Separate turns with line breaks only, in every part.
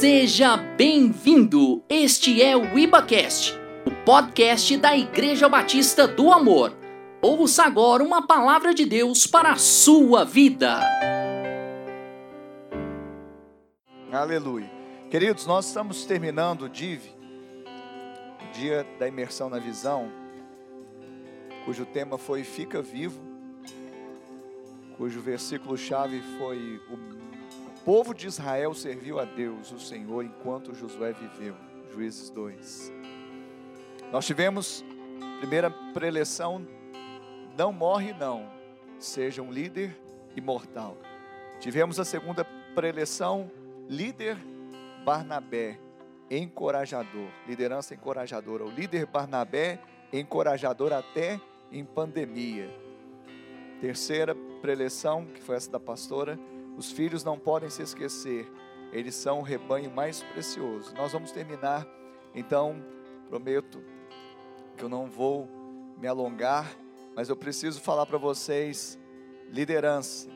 Seja bem-vindo! Este é o IbaCast, o podcast da Igreja Batista do Amor. Ouça agora uma palavra de Deus para a sua vida.
Aleluia. Queridos, nós estamos terminando o DIV, o Dia da Imersão na Visão, cujo tema foi Fica Vivo, cujo versículo-chave foi o povo de Israel serviu a Deus, o Senhor, enquanto Josué viveu. Juízes 2. Nós tivemos primeira preleção, não morre não, seja um líder imortal. Tivemos a segunda preleção, líder Barnabé, encorajador, liderança encorajadora. O líder Barnabé, encorajador até em pandemia. Terceira preleção, que foi essa da pastora, os filhos não podem se esquecer, eles são o rebanho mais precioso. Nós vamos terminar, então, prometo que eu não vou me alongar, mas eu preciso falar para vocês: liderança,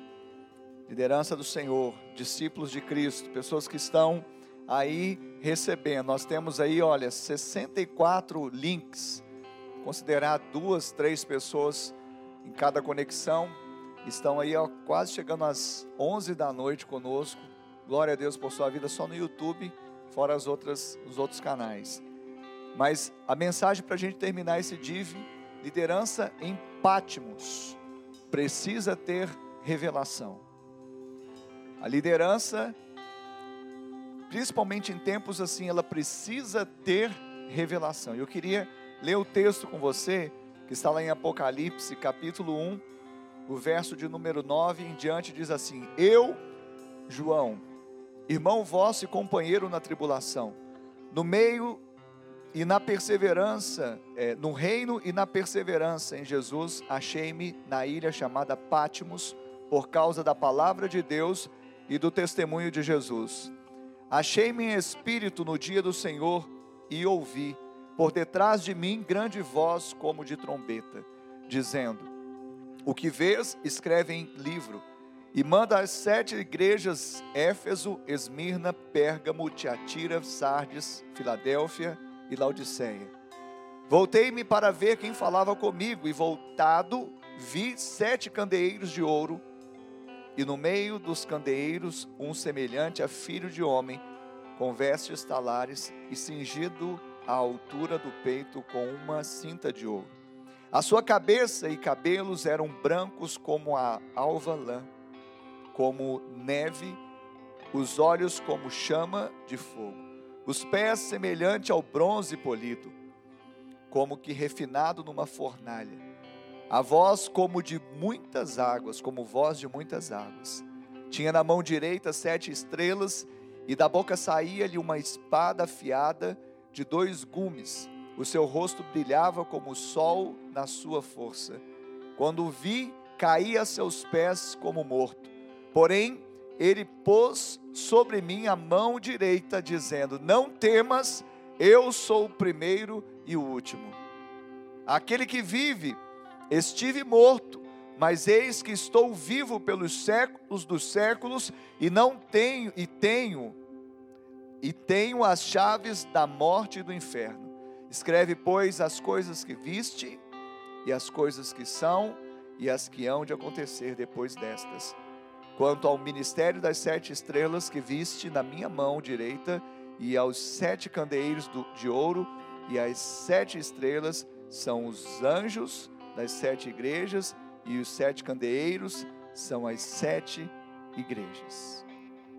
liderança do Senhor, discípulos de Cristo, pessoas que estão aí recebendo. Nós temos aí, olha, 64 links, considerar duas, três pessoas em cada conexão estão aí ó, quase chegando às 11 da noite conosco. Glória a Deus por sua vida só no YouTube, fora as outras, os outros canais. Mas a mensagem para a gente terminar esse div, liderança em Pátimos, precisa ter revelação. A liderança, principalmente em tempos assim, ela precisa ter revelação. Eu queria ler o texto com você, que está lá em Apocalipse, capítulo 1, o verso de número 9 em diante diz assim: Eu, João, irmão vosso e companheiro na tribulação, no meio e na perseverança, é, no reino e na perseverança em Jesus, achei-me na ilha chamada Pátimos, por causa da palavra de Deus e do testemunho de Jesus. Achei-me em espírito no dia do Senhor e ouvi, por detrás de mim, grande voz como de trombeta, dizendo: o que vês, escreve em livro, e manda às sete igrejas: Éfeso, Esmirna, Pérgamo, Tiatira, Sardes, Filadélfia e Laodiceia. Voltei-me para ver quem falava comigo, e voltado, vi sete candeeiros de ouro, e no meio dos candeeiros um semelhante a filho de homem, com vestes talares e cingido à altura do peito com uma cinta de ouro. A sua cabeça e cabelos eram brancos como a alva lã, como neve, os olhos como chama de fogo, os pés semelhante ao bronze polido, como que refinado numa fornalha, a voz como de muitas águas, como voz de muitas águas. Tinha na mão direita sete estrelas, e da boca saía-lhe uma espada afiada de dois gumes o seu rosto brilhava como o sol na sua força. Quando o vi, caí a seus pés como morto. Porém, ele pôs sobre mim a mão direita, dizendo: Não temas, eu sou o primeiro e o último. Aquele que vive, estive morto, mas eis que estou vivo pelos séculos dos séculos e não tenho e tenho e tenho as chaves da morte e do inferno. Escreve, pois, as coisas que viste, e as coisas que são, e as que hão de acontecer depois destas. Quanto ao ministério das sete estrelas que viste na minha mão direita, e aos sete candeeiros de ouro, e as sete estrelas são os anjos das sete igrejas, e os sete candeeiros são as sete igrejas.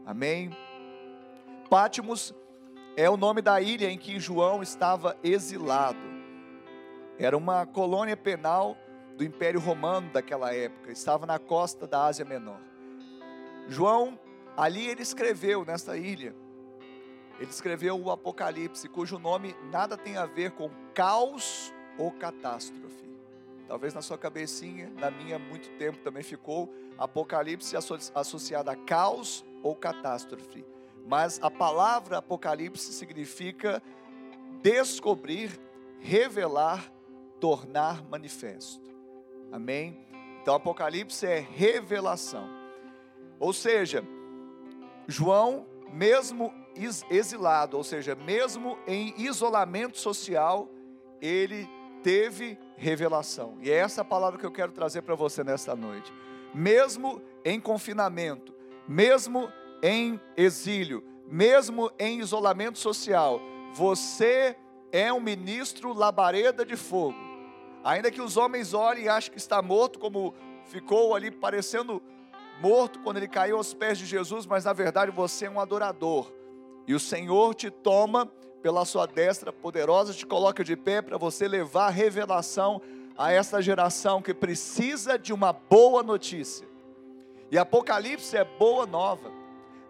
Amém? Pátimos é o nome da ilha em que João estava exilado. Era uma colônia penal do Império Romano daquela época, estava na costa da Ásia Menor. João, ali ele escreveu nesta ilha, ele escreveu o Apocalipse, cujo nome nada tem a ver com caos ou catástrofe. Talvez na sua cabecinha, na minha muito tempo também ficou Apocalipse associado a caos ou catástrofe. Mas a palavra Apocalipse significa descobrir, revelar, tornar manifesto. Amém? Então, Apocalipse é revelação. Ou seja, João, mesmo exilado, ou seja, mesmo em isolamento social, ele teve revelação. E é essa palavra que eu quero trazer para você nesta noite. Mesmo em confinamento, mesmo em exílio, mesmo em isolamento social, você é um ministro labareda de fogo. Ainda que os homens olhem e achem que está morto, como ficou ali parecendo morto quando ele caiu aos pés de Jesus, mas na verdade você é um adorador. E o Senhor te toma pela sua destra poderosa, te coloca de pé para você levar revelação a essa geração que precisa de uma boa notícia. E Apocalipse é boa nova.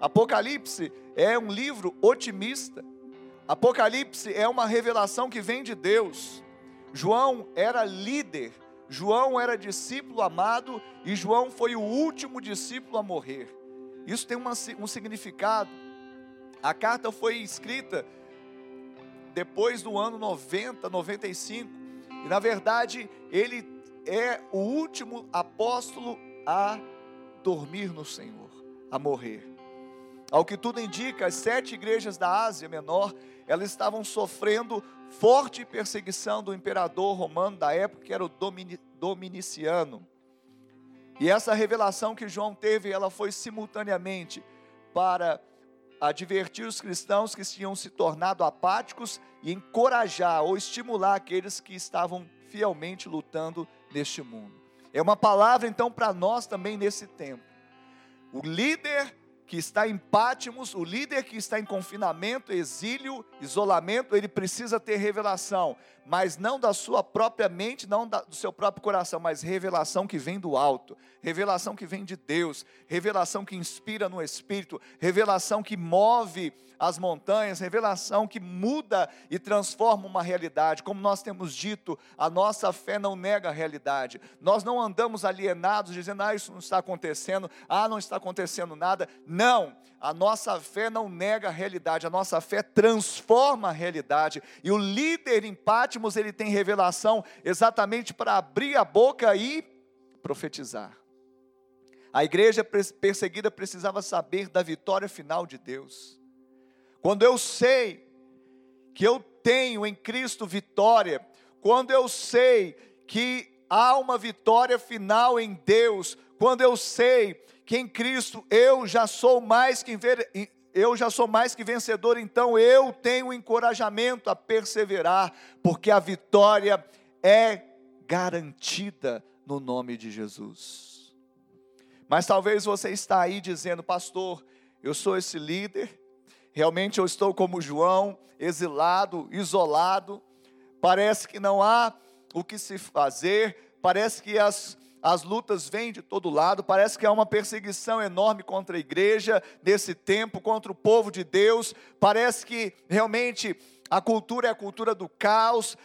Apocalipse é um livro otimista. Apocalipse é uma revelação que vem de Deus. João era líder, João era discípulo amado e João foi o último discípulo a morrer. Isso tem uma, um significado. A carta foi escrita depois do ano 90, 95, e na verdade ele é o último apóstolo a dormir no Senhor, a morrer. Ao que tudo indica, as sete igrejas da Ásia Menor, elas estavam sofrendo forte perseguição do imperador romano da época, que era o Dominiciano. E essa revelação que João teve, ela foi simultaneamente para advertir os cristãos que tinham se tornado apáticos e encorajar ou estimular aqueles que estavam fielmente lutando neste mundo. É uma palavra então para nós também nesse tempo. O líder que está em Pátimos, o líder que está em confinamento, exílio, isolamento, ele precisa ter revelação, mas não da sua própria mente, não da, do seu próprio coração, mas revelação que vem do alto, revelação que vem de Deus, revelação que inspira no Espírito, revelação que move as montanhas, revelação que muda e transforma uma realidade. Como nós temos dito, a nossa fé não nega a realidade. Nós não andamos alienados dizendo, ah, isso não está acontecendo, ah, não está acontecendo nada. Não, a nossa fé não nega a realidade, a nossa fé transforma a realidade. E o líder em Pátimos, ele tem revelação exatamente para abrir a boca e profetizar. A igreja perseguida precisava saber da vitória final de Deus. Quando eu sei que eu tenho em Cristo vitória, quando eu sei que há uma vitória final em Deus, quando eu sei que em Cristo eu já sou mais que eu já sou mais que vencedor, então eu tenho encorajamento a perseverar, porque a vitória é garantida no nome de Jesus. Mas talvez você está aí dizendo, pastor, eu sou esse líder, Realmente eu estou como João, exilado, isolado. Parece que não há o que se fazer, parece que as, as lutas vêm de todo lado, parece que há uma perseguição enorme contra a igreja nesse tempo, contra o povo de Deus. Parece que realmente a cultura é a cultura do caos,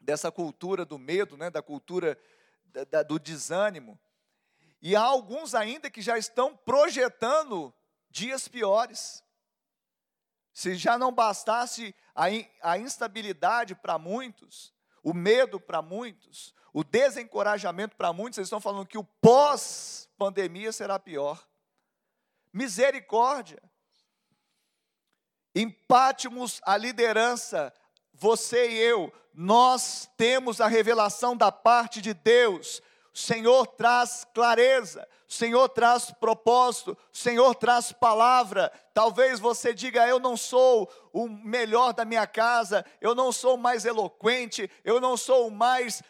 dessa cultura do medo, né, da cultura da, da, do desânimo. E há alguns ainda que já estão projetando dias piores. Se já não bastasse a, in, a instabilidade para muitos, o medo para muitos, o desencorajamento para muitos, eles estão falando que o pós-pandemia será pior. Misericórdia. Empátimos a liderança, você e eu, nós temos a revelação da parte de Deus. O Senhor traz clareza, o Senhor traz propósito, o Senhor traz palavra. Talvez você diga: Eu não sou o melhor da minha casa, eu não sou o mais eloquente, eu não sou o mais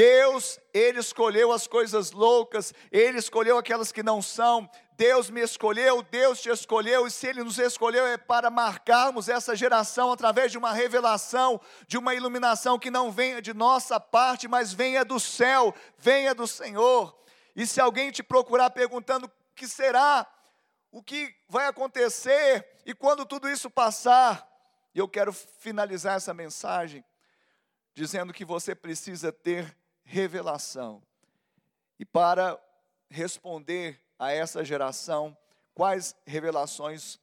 Deus, Ele escolheu as coisas loucas, Ele escolheu aquelas que não são. Deus me escolheu, Deus te escolheu, e se Ele nos escolheu é para marcarmos essa geração através de uma revelação, de uma iluminação que não venha de nossa parte, mas venha do céu, venha do Senhor. E se alguém te procurar perguntando o que será, o que vai acontecer, e quando tudo isso passar, eu quero finalizar essa mensagem dizendo que você precisa ter revelação. E para responder a essa geração quais revelações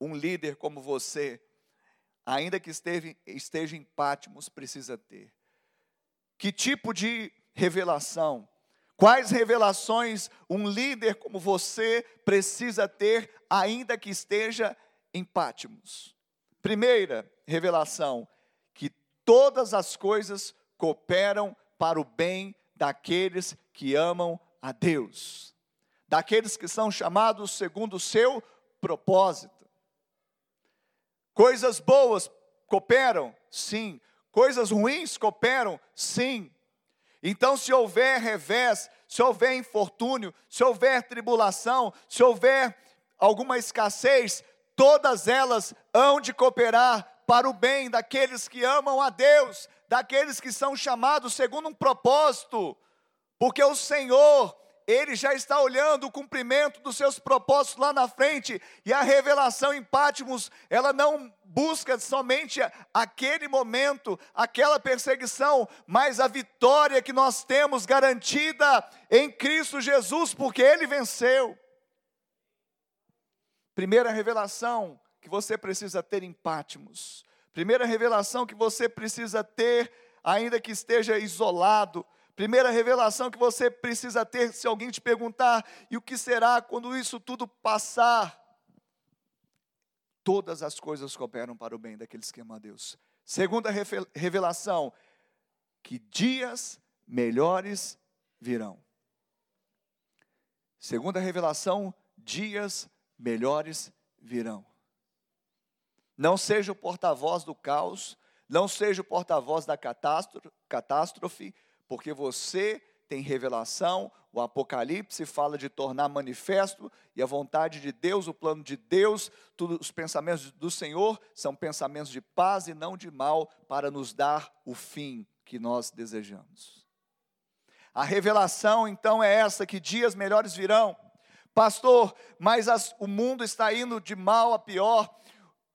um líder como você, ainda que esteve, esteja em Pátimos, precisa ter. Que tipo de revelação? Quais revelações um líder como você precisa ter, ainda que esteja em Pátimos? Primeira revelação: que todas as coisas cooperam para o bem daqueles que amam a Deus, daqueles que são chamados segundo o seu propósito. Coisas boas cooperam? Sim. Coisas ruins cooperam? Sim. Então, se houver revés, se houver infortúnio, se houver tribulação, se houver alguma escassez, todas elas hão de cooperar para o bem daqueles que amam a Deus, daqueles que são chamados segundo um propósito, porque o Senhor, Ele já está olhando o cumprimento dos seus propósitos lá na frente, e a revelação em Pátimos, ela não busca somente aquele momento, aquela perseguição, mas a vitória que nós temos garantida em Cristo Jesus, porque Ele venceu. Primeira revelação que você precisa ter em Pátimos. Primeira revelação que você precisa ter, ainda que esteja isolado. Primeira revelação que você precisa ter, se alguém te perguntar, e o que será quando isso tudo passar? Todas as coisas cooperam para o bem daqueles que amam a Deus. Segunda revelação, que dias melhores virão. Segunda revelação, dias melhores virão. Não seja o porta-voz do caos, não seja o porta-voz da catástrofe, porque você tem revelação, o Apocalipse fala de tornar manifesto, e a vontade de Deus, o plano de Deus, todos os pensamentos do Senhor são pensamentos de paz e não de mal, para nos dar o fim que nós desejamos. A revelação então é essa: que dias melhores virão. Pastor, mas as, o mundo está indo de mal a pior.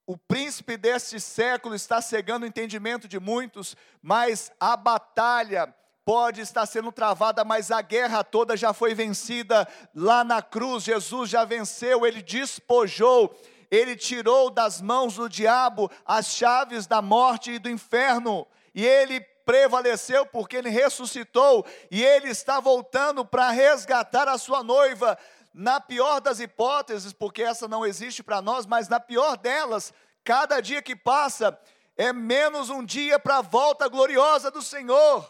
O príncipe deste século está cegando o entendimento de muitos, mas a batalha pode estar sendo travada, mas a guerra toda já foi vencida lá na cruz. Jesus já venceu, ele despojou, ele tirou das mãos do diabo as chaves da morte e do inferno, e ele prevaleceu porque ele ressuscitou e ele está voltando para resgatar a sua noiva na pior das hipóteses, porque essa não existe para nós, mas na pior delas, cada dia que passa é menos um dia para a volta gloriosa do Senhor.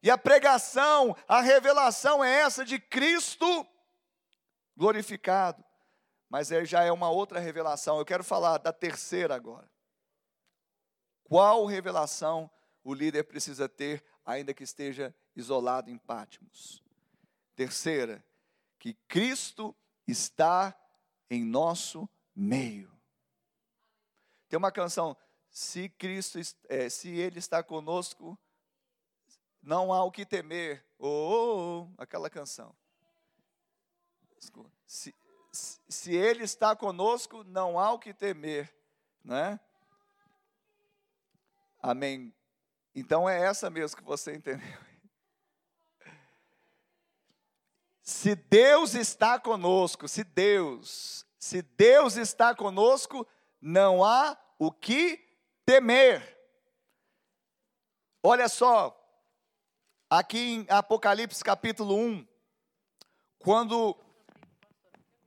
E a pregação, a revelação é essa de Cristo glorificado. Mas é, já é uma outra revelação. Eu quero falar da terceira agora. Qual revelação o líder precisa ter, ainda que esteja isolado em Pátimos? Terceira, que Cristo está em nosso meio. Tem uma canção, se Cristo, é, se Ele está conosco, não há o que temer. Oh, oh, oh aquela canção. Se, se Ele está conosco, não há o que temer, né? Amém. Então é essa mesmo que você entendeu. Se Deus está conosco, se Deus, se Deus está conosco, não há o que temer. Olha só, aqui em Apocalipse capítulo 1, quando,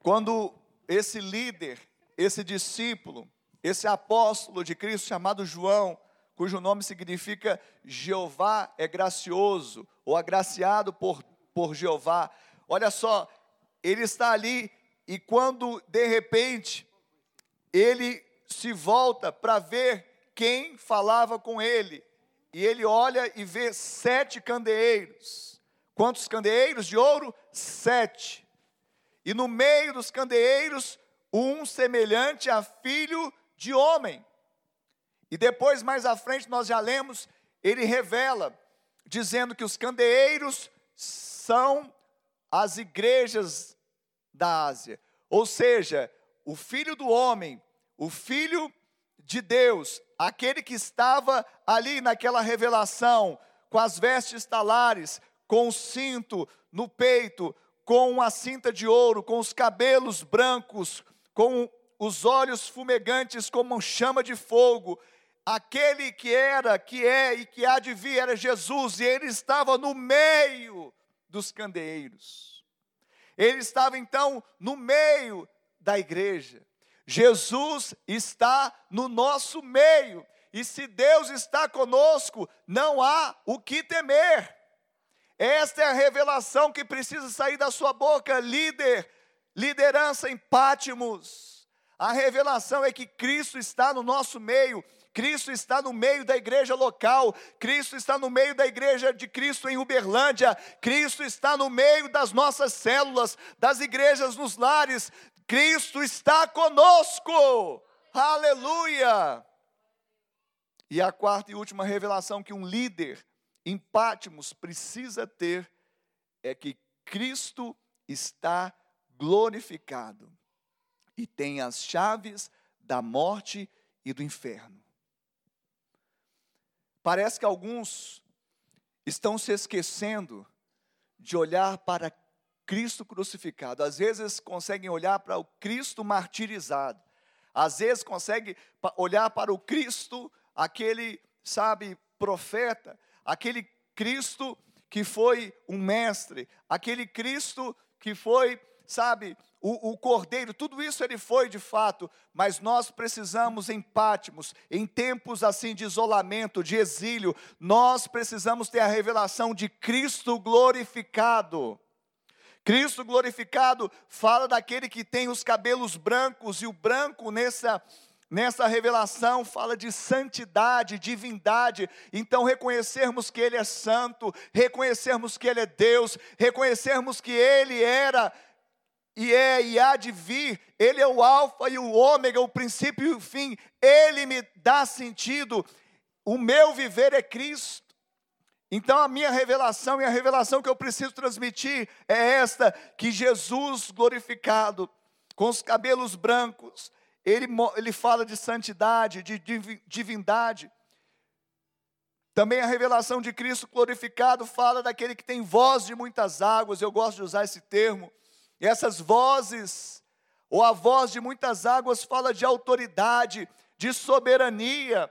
quando esse líder, esse discípulo, esse apóstolo de Cristo chamado João, cujo nome significa Jeová é gracioso, ou agraciado por, por Jeová, Olha só, ele está ali e quando de repente ele se volta para ver quem falava com ele, e ele olha e vê sete candeeiros. Quantos candeeiros de ouro? Sete. E no meio dos candeeiros, um semelhante a filho de homem. E depois, mais à frente, nós já lemos, ele revela, dizendo que os candeeiros são as igrejas da Ásia. Ou seja, o filho do homem, o filho de Deus, aquele que estava ali naquela revelação, com as vestes talares, com o cinto no peito, com uma cinta de ouro, com os cabelos brancos, com os olhos fumegantes como chama de fogo. Aquele que era, que é e que há de vir era Jesus, e ele estava no meio dos candeeiros. Ele estava então no meio da igreja. Jesus está no nosso meio. E se Deus está conosco, não há o que temer. Esta é a revelação que precisa sair da sua boca, líder, liderança em Pátimos. A revelação é que Cristo está no nosso meio, Cristo está no meio da igreja local, Cristo está no meio da igreja de Cristo em Uberlândia, Cristo está no meio das nossas células, das igrejas nos lares, Cristo está conosco, aleluia. E a quarta e última revelação que um líder em Pátimos precisa ter é que Cristo está glorificado e tem as chaves da morte e do inferno. Parece que alguns estão se esquecendo de olhar para Cristo crucificado. Às vezes conseguem olhar para o Cristo martirizado. Às vezes conseguem olhar para o Cristo aquele, sabe, profeta, aquele Cristo que foi um mestre, aquele Cristo que foi, sabe, o, o, cordeiro, tudo isso ele foi de fato, mas nós precisamos em Pátimos, em tempos assim de isolamento, de exílio, nós precisamos ter a revelação de Cristo glorificado. Cristo glorificado fala daquele que tem os cabelos brancos, e o branco nessa Nessa revelação fala de santidade, divindade. Então reconhecermos que ele é santo, reconhecermos que ele é Deus, reconhecermos que ele era e é e há de vir, ele é o alfa e o ômega, o princípio e o fim. Ele me dá sentido. O meu viver é Cristo. Então a minha revelação e a revelação que eu preciso transmitir é esta: que Jesus glorificado, com os cabelos brancos, ele, ele fala de santidade, de divindade. Também a revelação de Cristo glorificado fala daquele que tem voz de muitas águas, eu gosto de usar esse termo. E essas vozes, ou a voz de muitas águas, fala de autoridade, de soberania.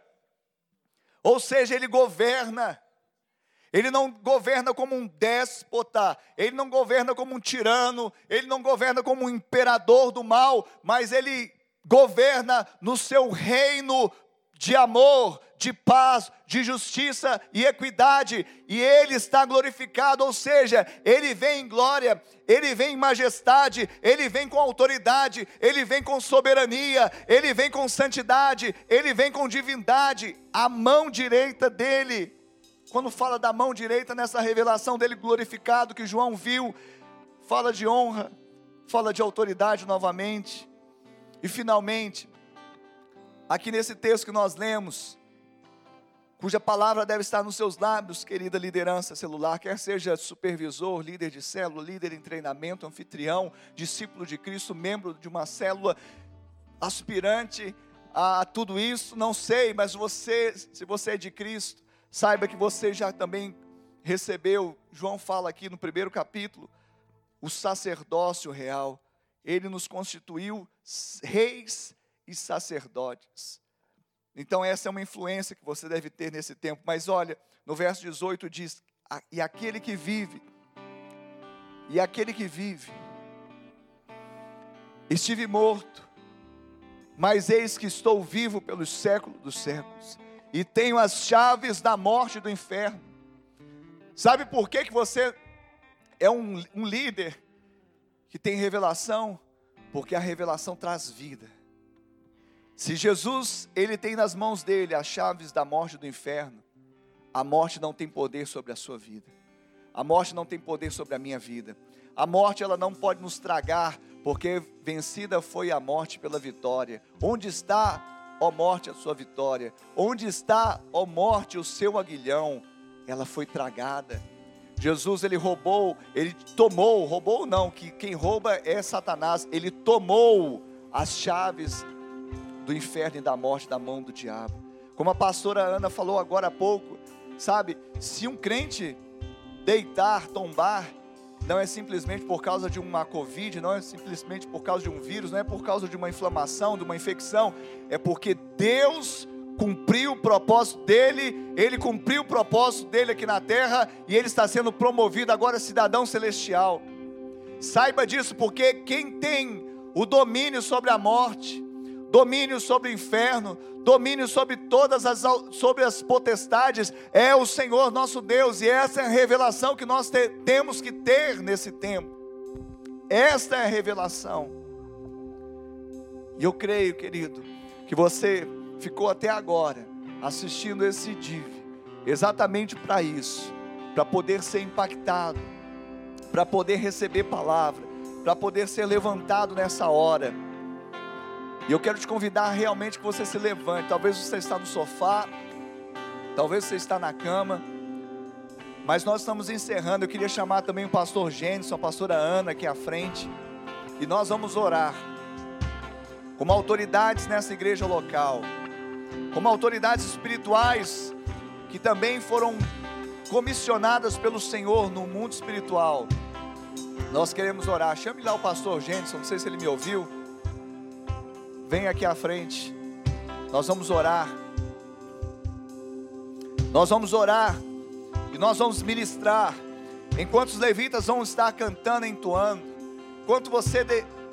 Ou seja, ele governa. Ele não governa como um déspota, ele não governa como um tirano, ele não governa como um imperador do mal, mas ele governa no seu reino de amor, de paz, de justiça e equidade, e Ele está glorificado, ou seja, Ele vem em glória, Ele vem em majestade, Ele vem com autoridade, Ele vem com soberania, Ele vem com santidade, Ele vem com divindade, a mão direita dEle. Quando fala da mão direita nessa revelação dele glorificado que João viu, fala de honra, fala de autoridade novamente. E finalmente, aqui nesse texto que nós lemos, cuja palavra deve estar nos seus lábios, querida liderança celular, quer seja supervisor, líder de célula, líder em treinamento, anfitrião, discípulo de Cristo, membro de uma célula, aspirante a tudo isso, não sei, mas você, se você é de Cristo, saiba que você já também recebeu, João fala aqui no primeiro capítulo, o sacerdócio real. Ele nos constituiu reis e sacerdotes. Então, essa é uma influência que você deve ter nesse tempo. Mas olha, no verso 18 diz: E aquele que vive, e aquele que vive, estive morto, mas eis que estou vivo pelos séculos dos séculos, e tenho as chaves da morte e do inferno. Sabe por que, que você é um, um líder que tem revelação, porque a revelação traz vida. Se Jesus, ele tem nas mãos dele as chaves da morte e do inferno, a morte não tem poder sobre a sua vida. A morte não tem poder sobre a minha vida. A morte ela não pode nos tragar, porque vencida foi a morte pela vitória. Onde está, ó morte, a sua vitória? Onde está, ó morte, o seu aguilhão? Ela foi tragada. Jesus ele roubou, ele tomou, roubou não, que quem rouba é Satanás. Ele tomou as chaves do inferno e da morte da mão do diabo. Como a pastora Ana falou agora há pouco, sabe? Se um crente deitar, tombar, não é simplesmente por causa de uma Covid, não é simplesmente por causa de um vírus, não é por causa de uma inflamação, de uma infecção, é porque Deus cumpriu o propósito dele, ele cumpriu o propósito dele aqui na terra e ele está sendo promovido agora cidadão celestial. Saiba disso, porque quem tem o domínio sobre a morte, domínio sobre o inferno, domínio sobre todas as, sobre as potestades, é o Senhor nosso Deus, e essa é a revelação que nós te, temos que ter nesse tempo. Esta é a revelação. E eu creio, querido, que você ficou até agora assistindo esse DIV, exatamente para isso, para poder ser impactado, para poder receber palavra, para poder ser levantado nessa hora e eu quero te convidar realmente que você se levante. Talvez você está no sofá, talvez você está na cama. Mas nós estamos encerrando. Eu queria chamar também o pastor Gênesis, a pastora Ana aqui à frente. E nós vamos orar. Como autoridades nessa igreja local. Como autoridades espirituais que também foram comissionadas pelo Senhor no mundo espiritual. Nós queremos orar. Chame lá o pastor Gênesis, não sei se ele me ouviu. Vem aqui à frente. Nós vamos orar. Nós vamos orar. E nós vamos ministrar. Enquanto os levitas vão estar cantando, entoando. Enquanto você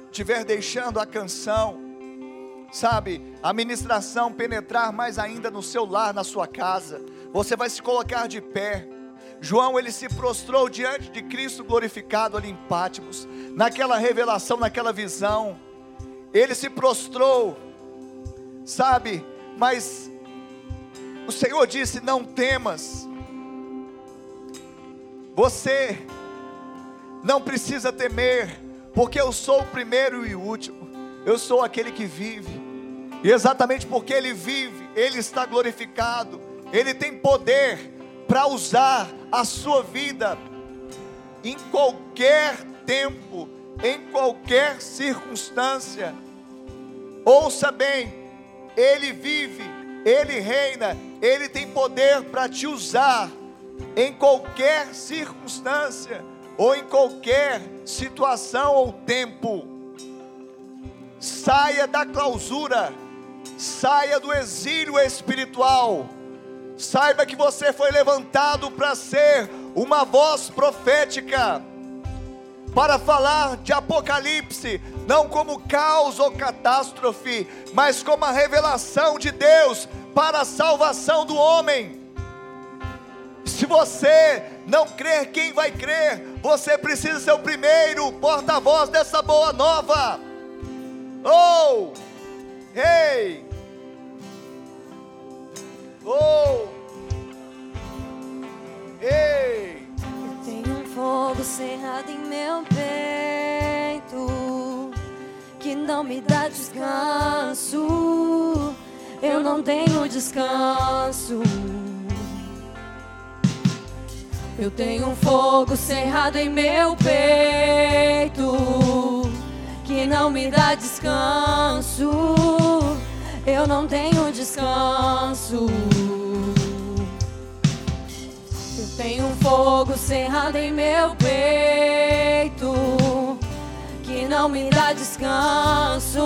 estiver de, deixando a canção. Sabe, a ministração penetrar mais ainda no seu lar, na sua casa. Você vai se colocar de pé. João ele se prostrou diante de Cristo glorificado ali em Pátimos, naquela revelação, naquela visão ele se prostrou, sabe, mas o Senhor disse: Não temas, você não precisa temer, porque eu sou o primeiro e o último, eu sou aquele que vive, e exatamente porque Ele vive, Ele está glorificado, Ele tem poder para usar a sua vida em qualquer tempo, em qualquer circunstância. Ouça bem, Ele vive, Ele reina, Ele tem poder para te usar em qualquer circunstância ou em qualquer situação ou tempo. Saia da clausura, saia do exílio espiritual. Saiba que você foi levantado para ser uma voz profética para falar de Apocalipse, não como caos ou catástrofe, mas como a revelação de Deus para a salvação do homem. Se você não crer, quem vai crer? Você precisa ser o primeiro porta-voz dessa boa nova. Oh, hey, oh, hey
fogo cerrado em meu peito que não me dá descanso. Eu não tenho descanso. Eu tenho um fogo cerrado em meu peito que não me dá descanso. Eu não tenho descanso. Tem um fogo cerrado em meu peito que não me dá descanso.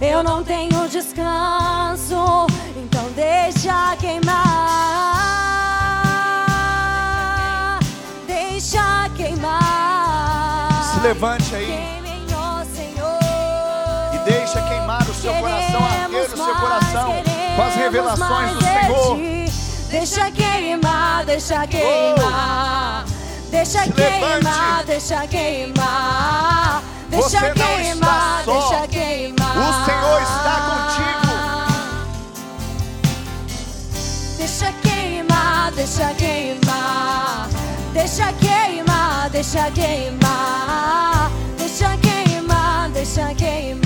Eu não tenho descanso, então deixa queimar. Deixa queimar.
Se levante aí. E deixa queimar o seu coração, arder o seu coração com as revelações do Senhor.
Deixa queimar, deixa queimar. Deixa queimar, deixa queimar. Deixa queimar, deixa queimar.
O Senhor está
contigo. Deixa queimar, deixa queimar. Deixa queimar, deixa queimar. Deixa queimar, deixa queimar.